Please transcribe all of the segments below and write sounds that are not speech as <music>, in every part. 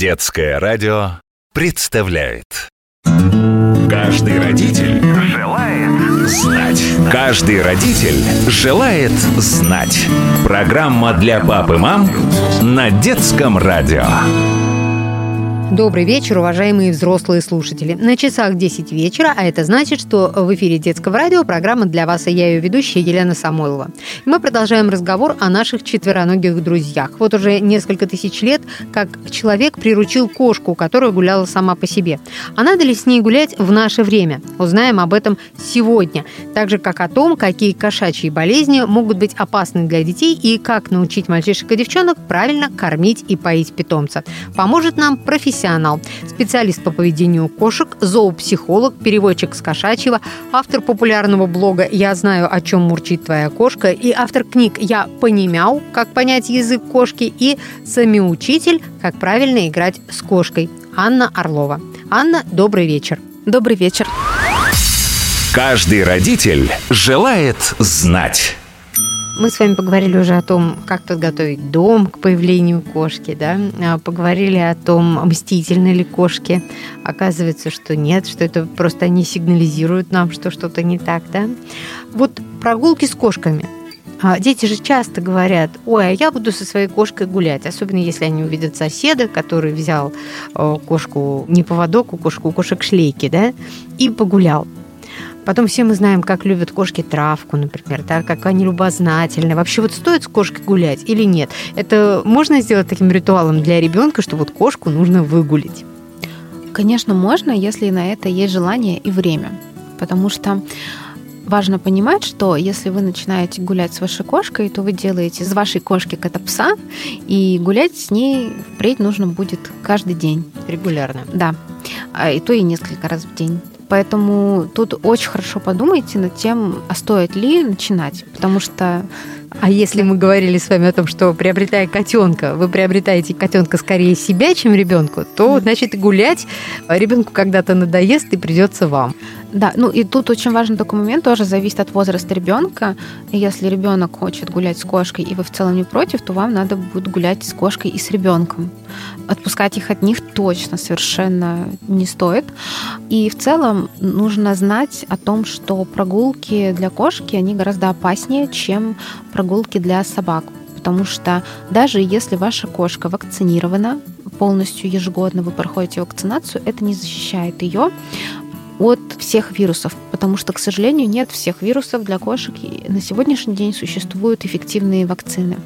Детское радио представляет. Каждый родитель желает знать. Каждый родитель желает знать. Программа для пап и мам на Детском радио Добрый вечер, уважаемые взрослые слушатели. На часах 10 вечера, а это значит, что в эфире детского радио программа для вас, и я ее ведущая Елена Самойлова. Мы продолжаем разговор о наших четвероногих друзьях. Вот уже несколько тысяч лет, как человек приручил кошку, которая гуляла сама по себе. А надо ли с ней гулять в наше время? Узнаем об этом сегодня. Так же, как о том, какие кошачьи болезни могут быть опасны для детей и как научить мальчишек и девчонок правильно кормить и поить питомца. Поможет нам профессионал профессионал, специалист по поведению кошек, зоопсихолог, переводчик с кошачьего, автор популярного блога «Я знаю, о чем мурчит твоя кошка» и автор книг «Я понимяу. Как понять язык кошки» и «Самиучитель. Как правильно играть с кошкой» Анна Орлова. Анна, добрый вечер. Добрый вечер. Каждый родитель желает знать. Мы с вами поговорили уже о том, как подготовить дом к появлению кошки, да? А, поговорили о том, мстительны ли кошки. Оказывается, что нет, что это просто они сигнализируют нам, что что-то не так, да? Вот прогулки с кошками. А, дети же часто говорят, ой, а я буду со своей кошкой гулять, особенно если они увидят соседа, который взял кошку не поводок, у кошку, у кошек шлейки, да, и погулял. Потом все мы знаем, как любят кошки травку, например, да, как они любознательны. Вообще вот стоит с кошкой гулять или нет? Это можно сделать таким ритуалом для ребенка, что вот кошку нужно выгулить? Конечно, можно, если на это есть желание и время. Потому что важно понимать, что если вы начинаете гулять с вашей кошкой, то вы делаете из вашей кошки кота пса, и гулять с ней впредь нужно будет каждый день. Регулярно. Да. А, и то и несколько раз в день. Поэтому тут очень хорошо подумайте над тем, а стоит ли начинать, потому что а если мы говорили с вами о том, что приобретая котенка, вы приобретаете котенка скорее себя, чем ребенку, то значит гулять ребенку когда-то надоест и придется вам. Да, ну и тут очень важный такой момент, тоже зависит от возраста ребенка. Если ребенок хочет гулять с кошкой, и вы в целом не против, то вам надо будет гулять с кошкой и с ребенком. Отпускать их от них точно совершенно не стоит. И в целом нужно знать о том, что прогулки для кошки, они гораздо опаснее, чем прогулки для собак. Потому что даже если ваша кошка вакцинирована, полностью ежегодно вы проходите вакцинацию, это не защищает ее от всех вирусов, потому что, к сожалению, нет всех вирусов для кошек. И на сегодняшний день существуют эффективные вакцины.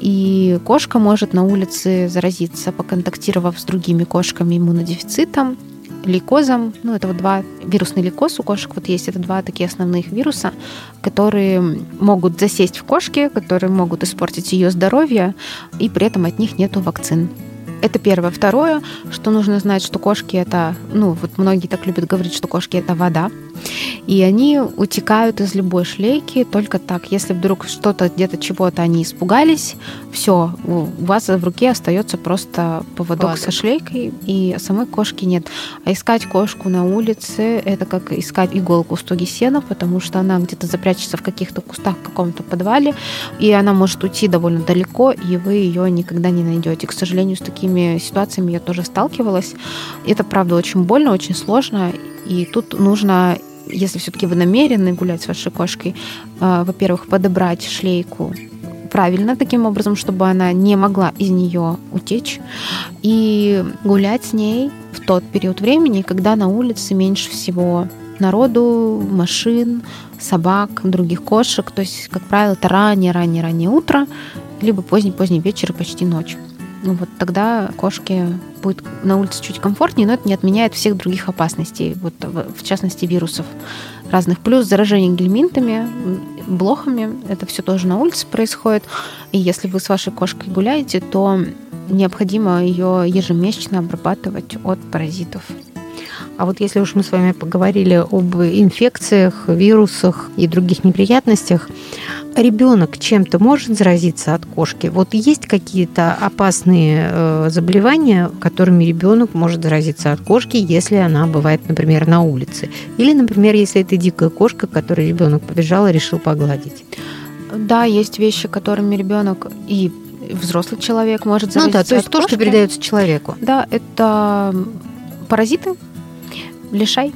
И кошка может на улице заразиться, поконтактировав с другими кошками иммунодефицитом, лейкозом. Ну, это вот два вирусный лейкоз у кошек вот есть. Это два такие основных вируса, которые могут засесть в кошке, которые могут испортить ее здоровье, и при этом от них нету вакцин. Это первое. Второе, что нужно знать, что кошки это, ну, вот многие так любят говорить, что кошки это вода. И они утекают из любой шлейки только так. Если вдруг что-то где-то чего-то они испугались, все, у вас в руке остается просто поводок Ладно. со шлейкой, и самой кошки нет. А искать кошку на улице это как искать иголку в стоге сена, потому что она где-то запрячется в каких-то кустах в каком-то подвале, и она может уйти довольно далеко, и вы ее никогда не найдете. К сожалению, с такими ситуациями я тоже сталкивалась. Это правда очень больно, очень сложно, и тут нужно если все-таки вы намерены гулять с вашей кошкой, э, во-первых, подобрать шлейку правильно таким образом, чтобы она не могла из нее утечь, и гулять с ней в тот период времени, когда на улице меньше всего народу, машин, собак, других кошек. То есть, как правило, это раннее-раннее-раннее утро, либо поздний-поздний вечер и почти ночь. Ну вот тогда кошке будет на улице чуть комфортнее, но это не отменяет всех других опасностей, вот в частности вирусов разных. Плюс заражение гельминтами, блохами, это все тоже на улице происходит. И если вы с вашей кошкой гуляете, то необходимо ее ежемесячно обрабатывать от паразитов. А вот если уж мы с вами поговорили об инфекциях, вирусах и других неприятностях, ребенок чем-то может заразиться от кошки? Вот есть какие-то опасные э, заболевания, которыми ребенок может заразиться от кошки, если она бывает, например, на улице? Или, например, если это дикая кошка, которую ребенок побежал и решил погладить? Да, есть вещи, которыми ребенок и взрослый человек может Ну заразиться да, то есть то, что кошки. передается человеку. Да, это паразиты, лишай.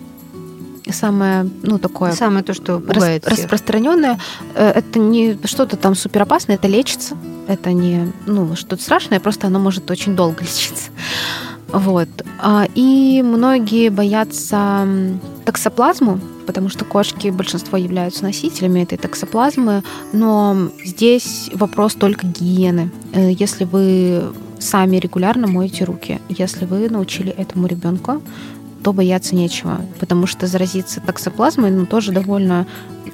Самое, ну, такое Самое то, что рас- пугает всех. распространенное. Э, Это не что-то там суперопасное, это лечится. Это не ну, что-то страшное, просто оно может очень долго <laughs> лечиться. Вот. А, И многие боятся токсоплазму, потому что кошки, большинство являются носителями этой токсоплазмы, но здесь вопрос только гигиены. Э, Если вы сами регулярно моете руки, если вы научили этому ребенка, то бояться нечего, потому что заразиться токсоплазмой ну, тоже довольно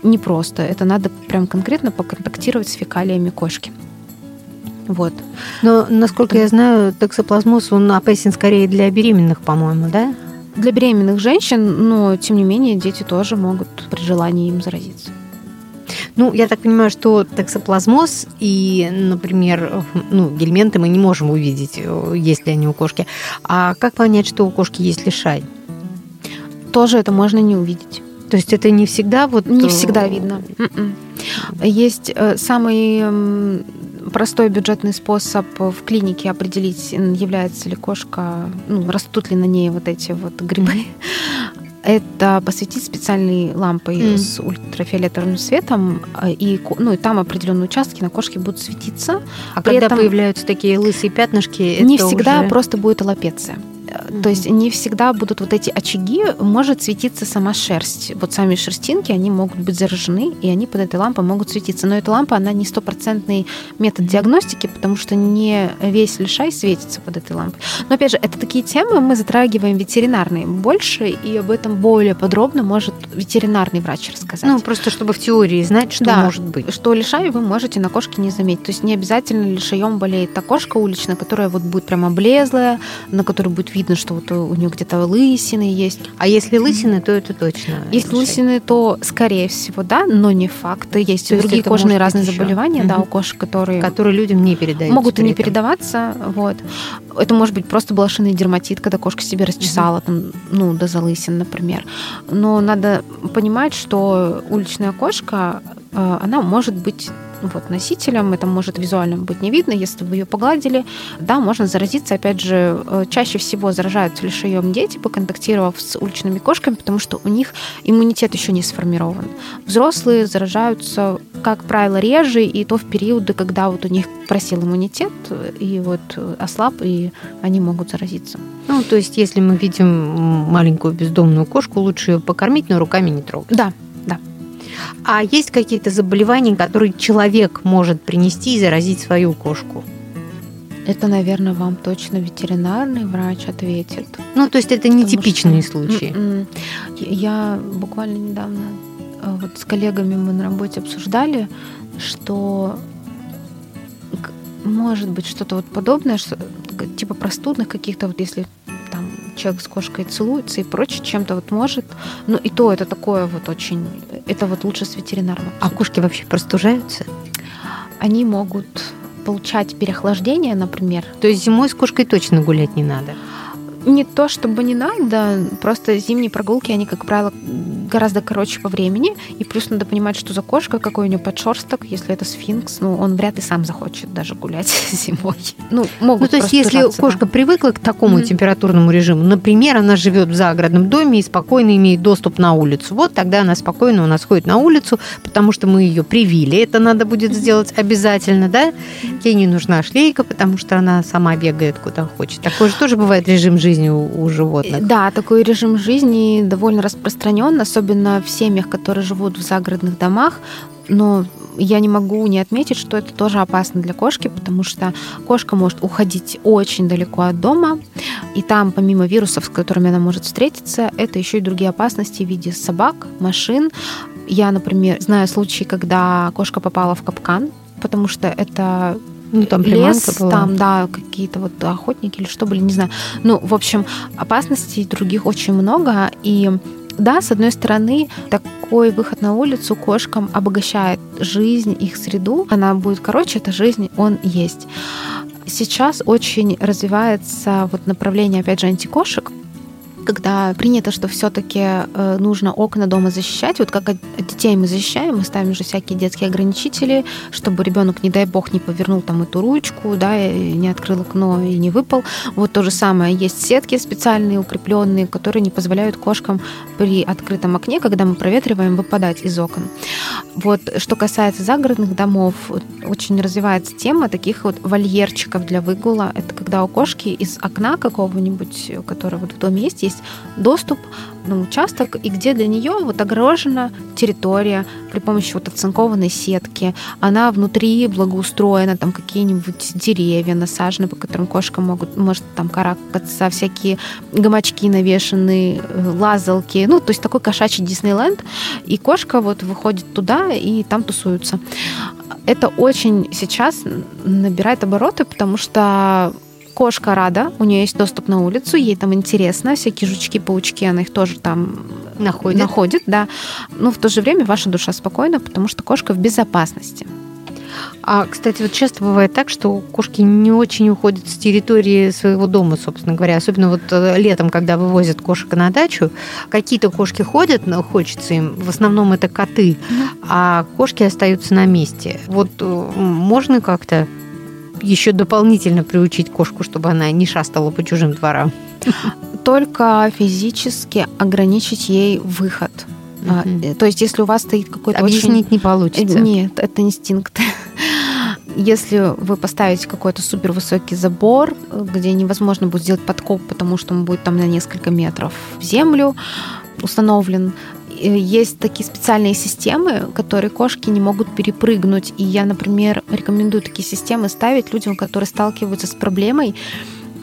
непросто. Это надо прям конкретно поконтактировать с фекалиями кошки. Вот. Но, насколько я знаю, токсоплазмоз, он опасен скорее для беременных, по-моему, да? Для беременных женщин, но тем не менее дети тоже могут при желании им заразиться. Ну, я так понимаю, что токсоплазмоз и, например, ну, гельменты мы не можем увидеть, э, есть ли они у кошки. А как понять, что у кошки есть лишай? Тоже это можно не увидеть. То есть это не всегда вот... Не всегда видно. М-м. Есть э, самый простой бюджетный способ в клинике определить, является ли кошка, ну, растут ли на ней вот эти вот грибы. <laughs> Это посветить специальной лампой Мгм. с ультрафиолетовым светом, э, и, ну, и там определенные участки на кошке будут светиться. А При когда этом- появляются такие лысые пятнышки, не всегда уже- просто будет аллопеция. Мгм. То есть не всегда будут вот эти очаги, может светиться сама шерсть. Вот сами шерстинки, они могут быть заражены, и они под этой лампой могут светиться. Но эта лампа, она не стопроцентный метод диагностики, потому что не весь лишай светится под этой лампой. Но опять же, это такие темы мы затрагиваем ветеринарные больше, и об этом более подробно может ветеринарный врач рассказать. Ну, просто чтобы в теории знать, что Да. может быть. что лишай вы можете на кошке не заметить. То есть не обязательно лишаем болеет та кошка уличная, которая вот будет прям облезлая, на которой будет видно, что вот у нее где-то лысины есть. А если лысины, то это точно Если лысины, то скорее всего, да, но не факт. Есть То и другие кожные разные заболевания, да, Мгм. у кошек, которые которые людям не передаются. могут и не этом. передаваться. Вот. Это может быть просто блошиный дерматит, когда кошка себе расчесала, там, ну, до залысин, например. Но надо понимать, что уличная кошка, э, она может быть вот, носителем, это может визуально быть не видно, если вы ее погладили, да, можно заразиться, опять же, э, чаще всего заражаются лишаем дети, поконтактировав с уличными кошками, потому что у них иммунитет еще не сформирован. Взрослые заражаются, как правило, реже, и то в периоды, когда вот у них просил иммунитет, и вот э, ослаб, и они могут заразиться. Ну, то есть, если мы видим маленькую бездомную кошку, лучше ее покормить, но руками не трогать. Да, А есть какие-то заболевания, которые человек может принести и заразить свою кошку? это, наверное, вам точно ветеринарный врач ответит. Ну, то есть это не типичные что- случаи. М-м. Я буквально недавно э, вот с коллегами мы на работе обсуждали, что может быть что-то вот подобное, что, типа простудных каких-то, вот если человек с кошкой целуется и прочее, чем-то вот может. Но и то это такое вот очень... Это вот лучше с ветеринаром. А кошки вообще простужаются? Они могут получать переохлаждение, например, То есть зимой с кошкой точно гулять не надо. Не то чтобы не надо, просто зимние прогулки, они, как правило, гораздо короче по времени. И плюс надо понимать, что за кошка, какой у нее подшерсток, если это сфинкс, ну, он вряд ли сам захочет даже гулять <laughs> зимой. Ну, могут Ну, то есть, если да. кошка привыкла к такому Мгм. температурному режиму, например, она живет в загородном доме и спокойно имеет доступ на улицу, вот тогда она спокойно у нас ходит на улицу, потому что мы ее привили. Это надо будет сделать обязательно, да? Ей не нужна шлейка, потому что она сама бегает куда хочет. Такой же тоже бывает режим жизни у, у животных. Да, такой режим жизни довольно распространен, особенно в семьях, которые живут в загородных домах. Но я не могу не отметить, что это тоже опасно для кошки, потому что кошка может уходить очень далеко от дома, и там, помимо вирусов, с которыми она может встретиться, это еще и другие опасности в виде собак, машин. Я, например, знаю случаи, когда кошка попала в капкан, потому что это Ну, там лес, была. там, да, какие-то вот охотники или что были, не знаю. Ну, в общем, опасностей других очень много, и да, с одной стороны, такой выход на улицу кошкам обогащает жизнь, их среду. Она будет короче, эта жизнь, он есть. Сейчас очень развивается вот направление, опять же, антикошек, когда принято, что все-таки э, нужно окна дома защищать, вот как от детей мы защищаем, мы ставим же всякие детские ограничители, чтобы ребенок, не дай бог, не повернул там эту ручку, да, и не открыл окно и не выпал. Вот то же самое. Есть сетки специальные, укрепленные, которые не позволяют кошкам при открытом окне, когда мы проветриваем, выпадать из окон. Вот что касается загородных домов, очень развивается тема таких вот вольерчиков для выгула. Это когда у кошки из окна какого-нибудь, который вот в доме есть, есть доступ на участок, и где для нее вот огорожена территория при помощи вот оцинкованной сетки. Она внутри благоустроена, там какие-нибудь деревья насажены, по которым кошка могут, может там каракаться, всякие гамачки навешаны, э, лазалки. Ну, то есть такой кошачий Диснейленд. И кошка вот выходит туда и там тусуются. Это очень сейчас набирает обороты, потому что кошка рада, у нее есть доступ на улицу, ей там интересно, всякие жучки, паучки, она их тоже там находит, находит да. Но в то же время ваша душа спокойна, потому что кошка в безопасности. А, кстати, вот часто бывает так, что кошки не очень уходят с территории своего дома, собственно говоря. Особенно вот э, летом, когда вывозят кошек на дачу. Какие-то кошки ходят, хочется им. В основном это коты. А кошки остаются на месте. Вот э, можно как-то еще дополнительно приучить кошку, чтобы она не шастала по чужим дворам? Только физически ограничить ей выход. Uh-huh. То есть, если у вас стоит какой-то объяснить очень... не получится. Нет, это инстинкт. <laughs> Если вы поставите какой-то супер высокий забор, где невозможно будет сделать подкоп, потому что он будет там на несколько метров в землю установлен, Э, есть такие специальные системы, которые кошки не могут перепрыгнуть. И я, например, рекомендую такие системы ставить людям, которые сталкиваются с проблемой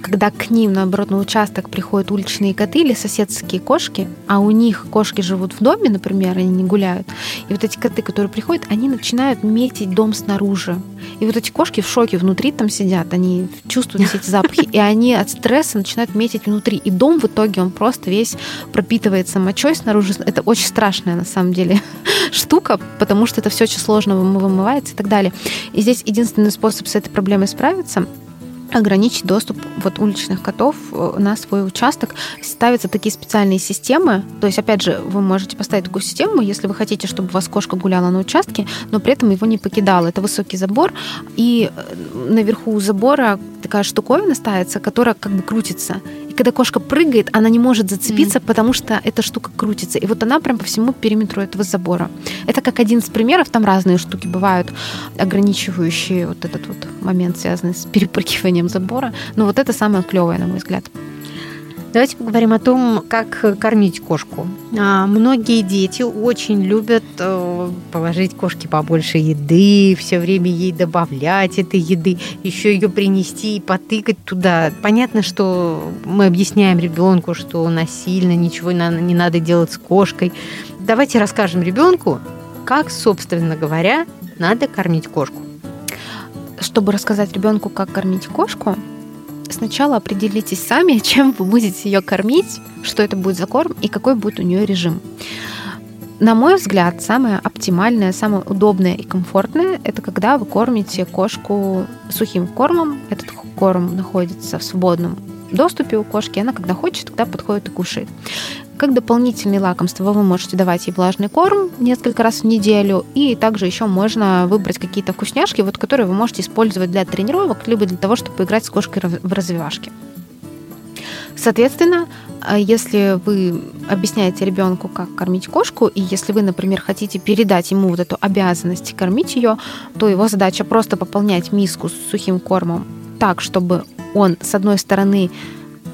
когда к ним, наоборот, на участок приходят уличные коты или соседские кошки, а у них кошки живут в доме, например, они не гуляют, и вот эти коты, которые приходят, они начинают метить дом снаружи. И вот эти кошки в шоке внутри там сидят, они чувствуют все эти запахи, и они от стресса начинают метить внутри. И дом в итоге, он просто весь пропитывается мочой снаружи. Это очень страшная, на самом деле, <laughs> штука, потому что это все очень сложно вымывается и так далее. И здесь единственный способ с этой проблемой справиться — ограничить доступ вот уличных котов э, на свой участок. Ставятся такие специальные системы. То есть, опять же, вы можете поставить такую систему, если вы хотите, чтобы у вас кошка гуляла на участке, но при этом его не покидала. Это высокий забор, и э, наверху забора такая штуковина ставится, которая как бы крутится когда кошка прыгает, она не может зацепиться, mm. потому что эта штука крутится. И вот она прям по всему периметру этого забора. Это как один из примеров, там разные штуки бывают, ограничивающие вот этот вот момент, связанный с перепрыгиванием забора. Но вот это самое клевое, на мой взгляд. Давайте поговорим о том, как кормить кошку. А, многие дети очень любят э, положить кошке побольше еды, все время ей добавлять этой еды, еще ее принести и потыкать туда. Понятно, что мы объясняем ребенку, что насильно ничего не надо делать с кошкой. Давайте расскажем ребенку, как, собственно говоря, надо кормить кошку. Чтобы рассказать ребенку, как кормить кошку, сначала определитесь сами, <laughs> чем вы будете ее кормить, что это будет за корм и какой будет у нее режим. На мой взгляд, самое оптимальное, самое удобное и комфортное – это когда вы кормите кошку сухим кормом. Этот корм находится в свободном доступе у кошки, она когда хочет, тогда подходит и кушает. Как дополнительное лакомство вы можете давать ей влажный корм несколько раз в неделю, и также еще можно выбрать какие-то вкусняшки, вот, которые вы можете использовать для тренировок, либо для того, чтобы поиграть с кошкой в развивашки. Соответственно, а если вы объясняете ребенку, как кормить кошку, и если вы, например, хотите передать ему вот эту обязанность кормить ее, то его задача просто пополнять миску с сухим кормом так, чтобы он, с одной стороны,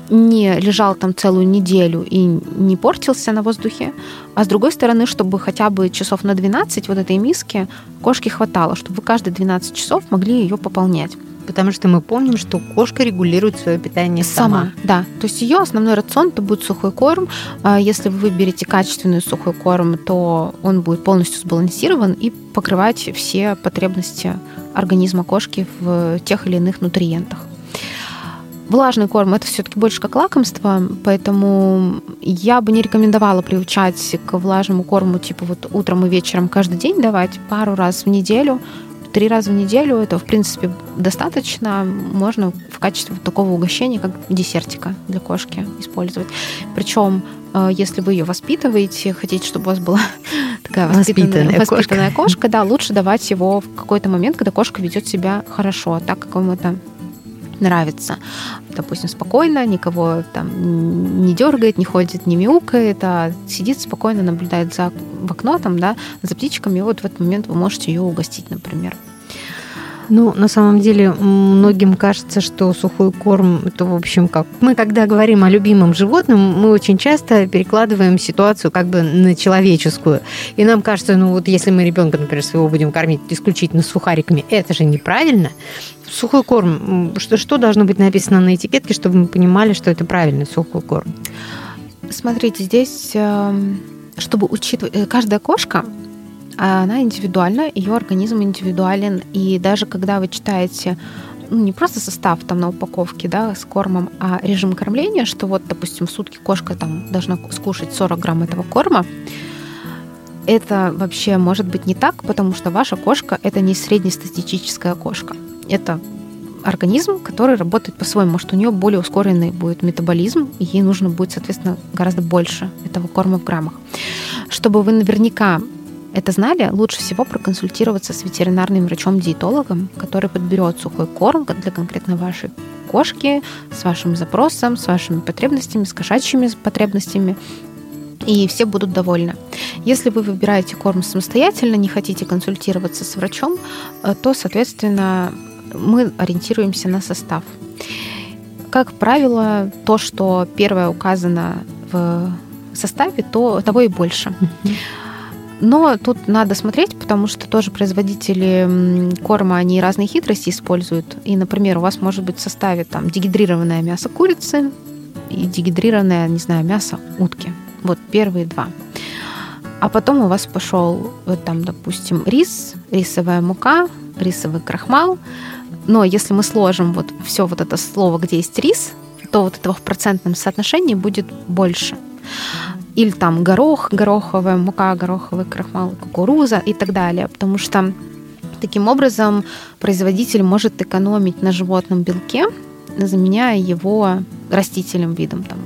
не лежал там целую неделю и не портился на воздухе, а с другой стороны, чтобы хотя бы часов на 12 вот этой миски кошки хватало, чтобы вы каждые 12 часов могли ее пополнять. Потому что мы помним, что кошка регулирует свое питание сама. сама. Да, то есть ее основной рацион это будет сухой корм. А если вы выберете качественный сухой корм, то он будет полностью сбалансирован и покрывать все потребности организма кошки в тех или иных нутриентах. Влажный корм это все-таки больше как лакомство, поэтому я бы не рекомендовала приучать к влажному корму, типа вот утром и вечером каждый день давать пару раз в неделю, три раза в неделю это, в принципе, достаточно. Можно в качестве такого угощения, как десертика для кошки использовать. Причем э, если вы ее воспитываете, хотите, чтобы у вас была <laughs> такая воспитанная, воспитанная, воспитанная кошка. кошка, да, лучше давать его в какой-то момент, когда кошка ведет себя хорошо, так как вам это нравится. Допустим, спокойно, никого там не дергает, не ходит, не мяукает, а сидит спокойно, наблюдает за в окно там, да, за птичками, и вот в этот момент вы можете ее угостить, например. Ну, на самом деле, многим кажется, что сухой корм это, в общем, как... Мы, когда говорим о любимом животном, мы очень часто перекладываем ситуацию как бы на человеческую. И нам кажется, ну вот если мы ребенка, например, своего будем кормить исключительно сухариками, это же неправильно сухой корм, что, что должно быть написано на этикетке, чтобы мы понимали, что это правильный сухой корм? Смотрите, здесь, эм, чтобы учитывать, э, каждая кошка, она индивидуальна, ее организм индивидуален, и даже когда вы читаете ну, не просто состав там на упаковке, да, с кормом, а режим кормления, что вот, допустим, в сутки кошка там должна скушать 40 грамм этого корма, это вообще может быть не так, потому что ваша кошка это не среднестатистическая кошка это организм, который работает по-своему. Может, у нее более ускоренный будет метаболизм, и ей нужно будет, соответственно, гораздо больше этого корма в граммах. Чтобы вы наверняка это знали, лучше всего проконсультироваться с ветеринарным врачом-диетологом, который подберет сухой корм для конкретно вашей кошки, с вашим запросом, с вашими потребностями, с кошачьими потребностями, и все будут довольны. Если вы выбираете корм самостоятельно, не хотите консультироваться с врачом, э, то, соответственно, мы ориентируемся на состав. Как правило, то, что первое указано в составе, то того и больше. Но тут надо смотреть, потому что тоже производители корма, они разные хитрости используют. И, например, у вас может быть в составе там дегидрированное мясо курицы и дегидрированное, не знаю, мясо утки. Вот первые два. А потом у вас пошел, вот там, допустим, рис, рисовая мука, рисовый крахмал, но если мы сложим вот все вот это слово, где есть рис, то вот этого в процентном соотношении будет больше. Или там горох, гороховая мука, гороховый крахмал, кукуруза и так далее. Потому что таким образом производитель может экономить на животном белке, заменяя его растительным видом. Там,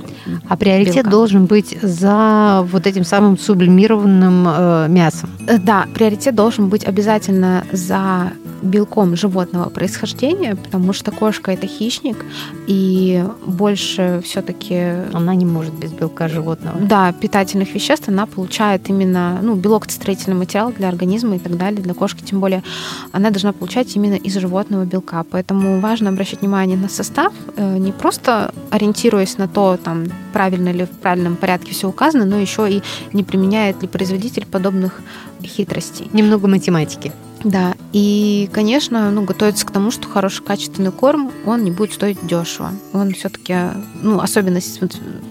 а приоритет белка. должен быть за вот этим самым сублимированным э, мясом? Э, да, приоритет должен быть обязательно за белком животного происхождения, потому что кошка это хищник, и больше все-таки... Она не может без белка животного. Да, питательных веществ она получает именно, ну, белок это строительный материал для организма и так далее, для кошки, тем более она должна получать именно из животного белка. Поэтому важно обращать внимание на состав, э, не просто ориентируясь на то, там, правильно ли в правильном порядке все указано, но еще и не применяет ли производитель подобных хитростей. Немного математики. Да, и, конечно, ну, готовиться к тому, что хороший качественный корм, он не будет стоить дешево. Он все-таки, ну, особенно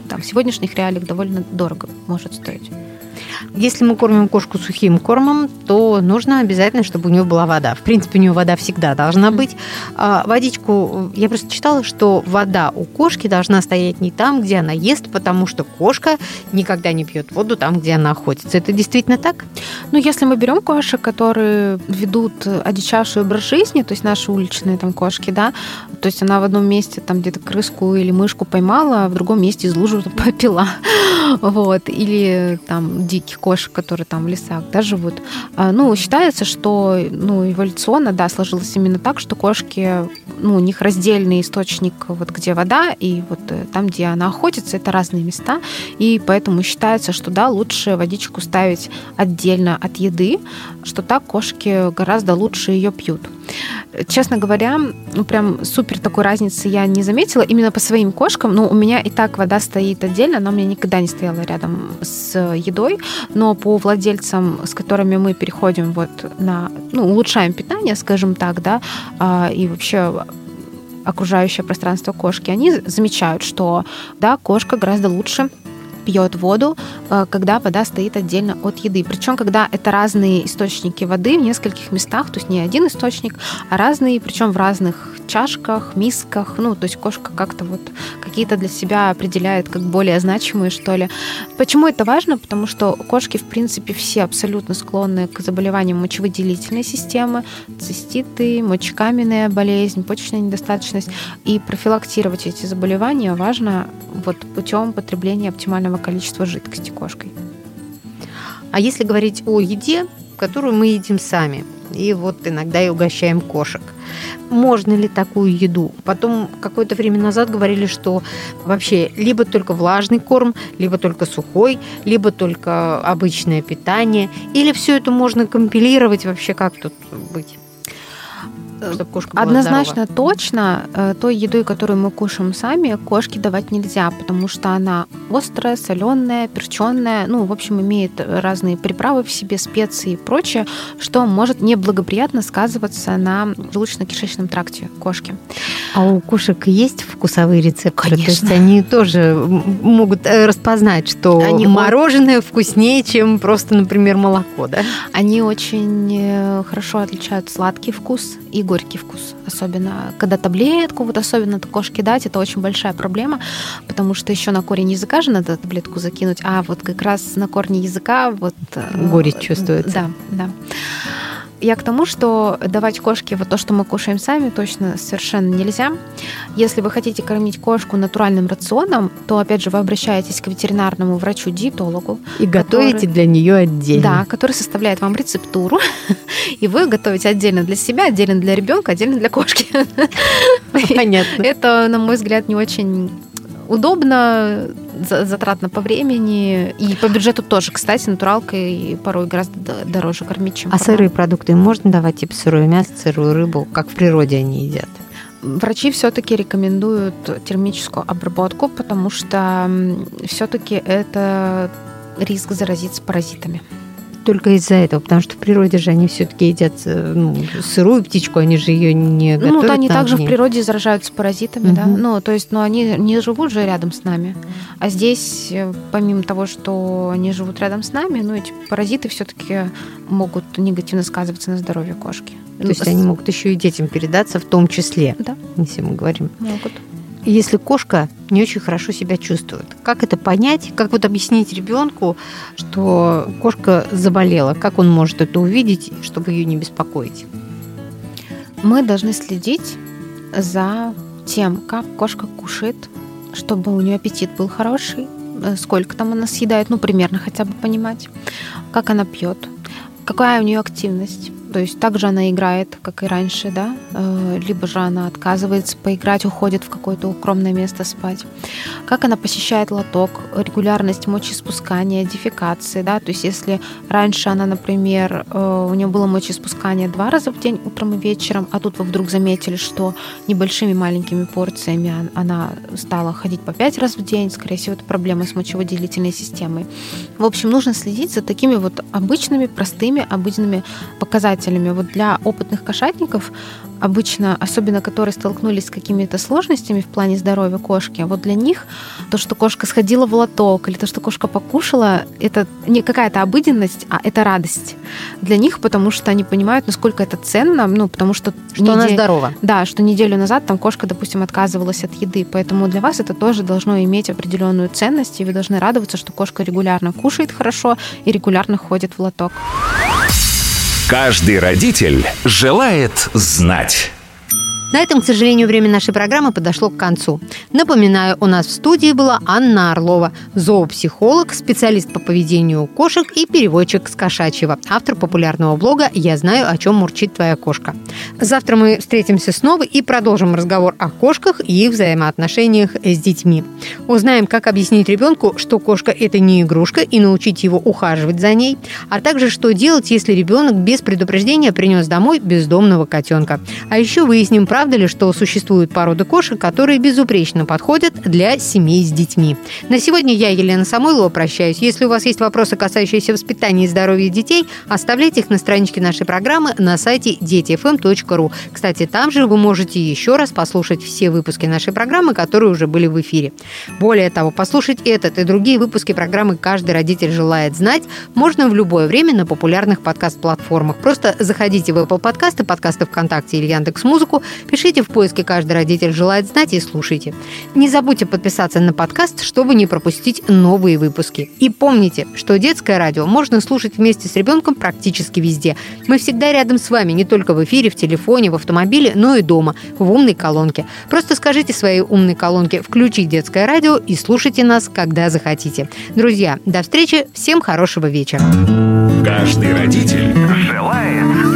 там, в сегодняшних реалиях довольно дорого может стоить. Если мы кормим кошку сухим кормом, то нужно обязательно, чтобы у нее была вода. В принципе, у нее вода всегда должна быть. А водичку, я просто читала, что вода у кошки должна стоять не там, где она ест, потому что кошка никогда не пьет воду там, где она охотится. Это действительно так? Ну, если мы берем кошек, которые ведут одичавший образ жизни, то есть наши уличные там кошки, да, то есть она в одном месте там где-то крыску или мышку поймала, а в другом месте из лужи <laughs> попила. Вот. Или там диких кошек, которые там в лесах да, живут. А, ну, считается, что ну, эволюционно, да, сложилось именно так, что кошки, ну, у них раздельный источник, вот где вода, и вот э, там, где она охотится, это разные места, и поэтому считается, что, да, лучше водичку ставить отдельно от еды, что так кошки гораздо лучше ее пьют. Честно говоря, ну прям супер такой разницы я не заметила именно по своим кошкам. Ну, у меня и так вода стоит отдельно, она у меня никогда не стояла рядом с едой, но по владельцам, с которыми мы переходим вот на, ну, улучшаем питание, скажем так, да, а, и вообще окружающее пространство кошки, они замечают, что, да, кошка гораздо лучше пьет воду, э, когда вода стоит отдельно от еды. Причем, когда это разные источники воды в нескольких местах, то есть не один источник, а разные, причем в разных чашках, мисках. Ну, то есть кошка как-то вот какие-то для себя определяет как более значимые, что ли. Почему это важно? Потому что кошки, в принципе, все абсолютно склонны к заболеваниям мочевыделительной системы, циститы, мочекаменная болезнь, почечная недостаточность. И профилактировать эти заболевания важно вот путем потребления оптимального количества жидкости кошкой. А если говорить о еде, которую мы едим сами, и вот иногда и угощаем кошек. Можно ли такую еду? Потом какое-то время назад говорили, что вообще либо только влажный корм, либо только сухой, либо только обычное питание, или все это можно компилировать вообще как тут быть? Чтобы кошка была Однозначно здорова. точно э, той едой, которую мы кушаем сами, кошке давать нельзя, потому что она острая, соленая, перченная, ну, в общем, имеет разные приправы в себе, специи и прочее, что может неблагоприятно сказываться на желудочно-кишечном тракте кошки. А у кошек есть вкусовые рецепторы? Конечно. То есть они тоже могут э, распознать, что они мороженое вкуснее, чем просто, например, молоко, да? Они очень э, хорошо отличают сладкий вкус и горький вкус. Особенно, когда таблетку, вот особенно кошке дать, это очень большая проблема, потому что еще на корень языка же надо таблетку закинуть, а вот как раз на корне языка вот... Э, Горечь чувствуется. Да, да. Я к тому, что давать кошке вот то, что мы кушаем сами, точно совершенно нельзя. Если вы хотите кормить кошку натуральным рационом, то, опять же, вы обращаетесь к ветеринарному врачу-диетологу. И который, готовите для нее отдельно. Да, который составляет вам рецептуру, <laughs> и вы готовите отдельно для себя, отдельно для ребенка, отдельно для кошки. <laughs> Понятно. Это, на мой взгляд, не очень удобно, затратно по времени и по бюджету тоже. Кстати, натуралкой порой гораздо дороже кормить, чем А сырые продукты можно давать, типа сырое мясо, сырую рыбу, как в природе они едят? Врачи все-таки рекомендуют термическую обработку, потому что все-таки это риск заразиться паразитами только из-за этого, потому что в природе же они все-таки едят э, ну, сырую птичку, они же ее не готовят. Ну, они также в природе заражаются паразитами, угу. да. Ну, то есть, ну, они не живут же рядом с нами. А здесь, э, помимо того, что они живут рядом с нами, ну, эти паразиты все-таки могут негативно сказываться на здоровье кошки. То есть они могут еще и детям передаться в том числе. Да. Если мы говорим. Могут если кошка не очень хорошо себя чувствует. Как это понять? Как вот объяснить ребенку, что кошка заболела? Как он может это увидеть, чтобы ее не беспокоить? Мы должны следить за тем, как кошка кушает, чтобы у нее аппетит был хороший, э, сколько там она съедает, ну, примерно хотя бы понимать, как она пьет, какая у нее активность, то есть также она играет, как и раньше, да, э, либо же она отказывается поиграть, уходит в какое-то укромное место спать. Как она посещает лоток, регулярность мочеиспускания, дефекации, да, то есть если раньше она, например, э, у нее было мочеиспускание два раза в день, утром и вечером, а тут вы вдруг заметили, что небольшими маленькими порциями она стала ходить по пять раз в день, скорее всего, это проблема с мочевыделительной системой. В общем, нужно следить за такими вот обычными, простыми, обыденными показателями показателями. Вот для опытных кошатников обычно, особенно которые столкнулись с какими-то сложностями в плане здоровья кошки, вот для них то, что кошка сходила в лоток или то, что кошка покушала, это не какая-то обыденность, а это радость для них, потому что они понимают, насколько это ценно, ну, потому что... Что неделю, она здорова. Да, что неделю назад там кошка, допустим, отказывалась от еды, поэтому для вас это тоже должно иметь определенную ценность, и вы должны радоваться, что кошка регулярно кушает хорошо и регулярно ходит в лоток. Каждый родитель желает знать. На этом, к сожалению, время нашей программы подошло к концу. Напоминаю, у нас в студии была Анна Орлова, зоопсихолог, специалист по поведению кошек и переводчик с кошачьего, автор популярного блога «Я знаю, о чем мурчит твоя кошка». Завтра мы встретимся снова и продолжим разговор о кошках и их взаимоотношениях с детьми. Узнаем, как объяснить ребенку, что кошка – это не игрушка, и научить его ухаживать за ней, а также, что делать, если ребенок без предупреждения принес домой бездомного котенка. А еще выясним, правда правда ли, что существуют породы кошек, которые безупречно подходят для семей с детьми? На сегодня я, Елена Самойлова, прощаюсь. Если у вас есть вопросы, касающиеся воспитания и здоровья детей, оставляйте их на страничке нашей программы на сайте детифм.ру. Кстати, там же вы можете еще раз послушать все выпуски нашей программы, которые уже были в эфире. Более того, послушать этот и другие выпуски программы «Каждый родитель желает знать» можно в любое время на популярных подкаст-платформах. Просто заходите в Apple подкасты, подкасты ВКонтакте или Яндекс Музыку, пишите в поиске «Каждый родитель желает знать» и слушайте. Не забудьте подписаться на подкаст, чтобы не пропустить новые выпуски. И помните, что детское радио можно слушать вместе с ребенком практически везде. Мы всегда рядом с вами, не только в эфире, в телефоне, в автомобиле, но и дома, в умной колонке. Просто скажите своей умной колонке «Включить детское радио» и слушайте нас, когда захотите. Друзья, до встречи, всем хорошего вечера. Каждый родитель желает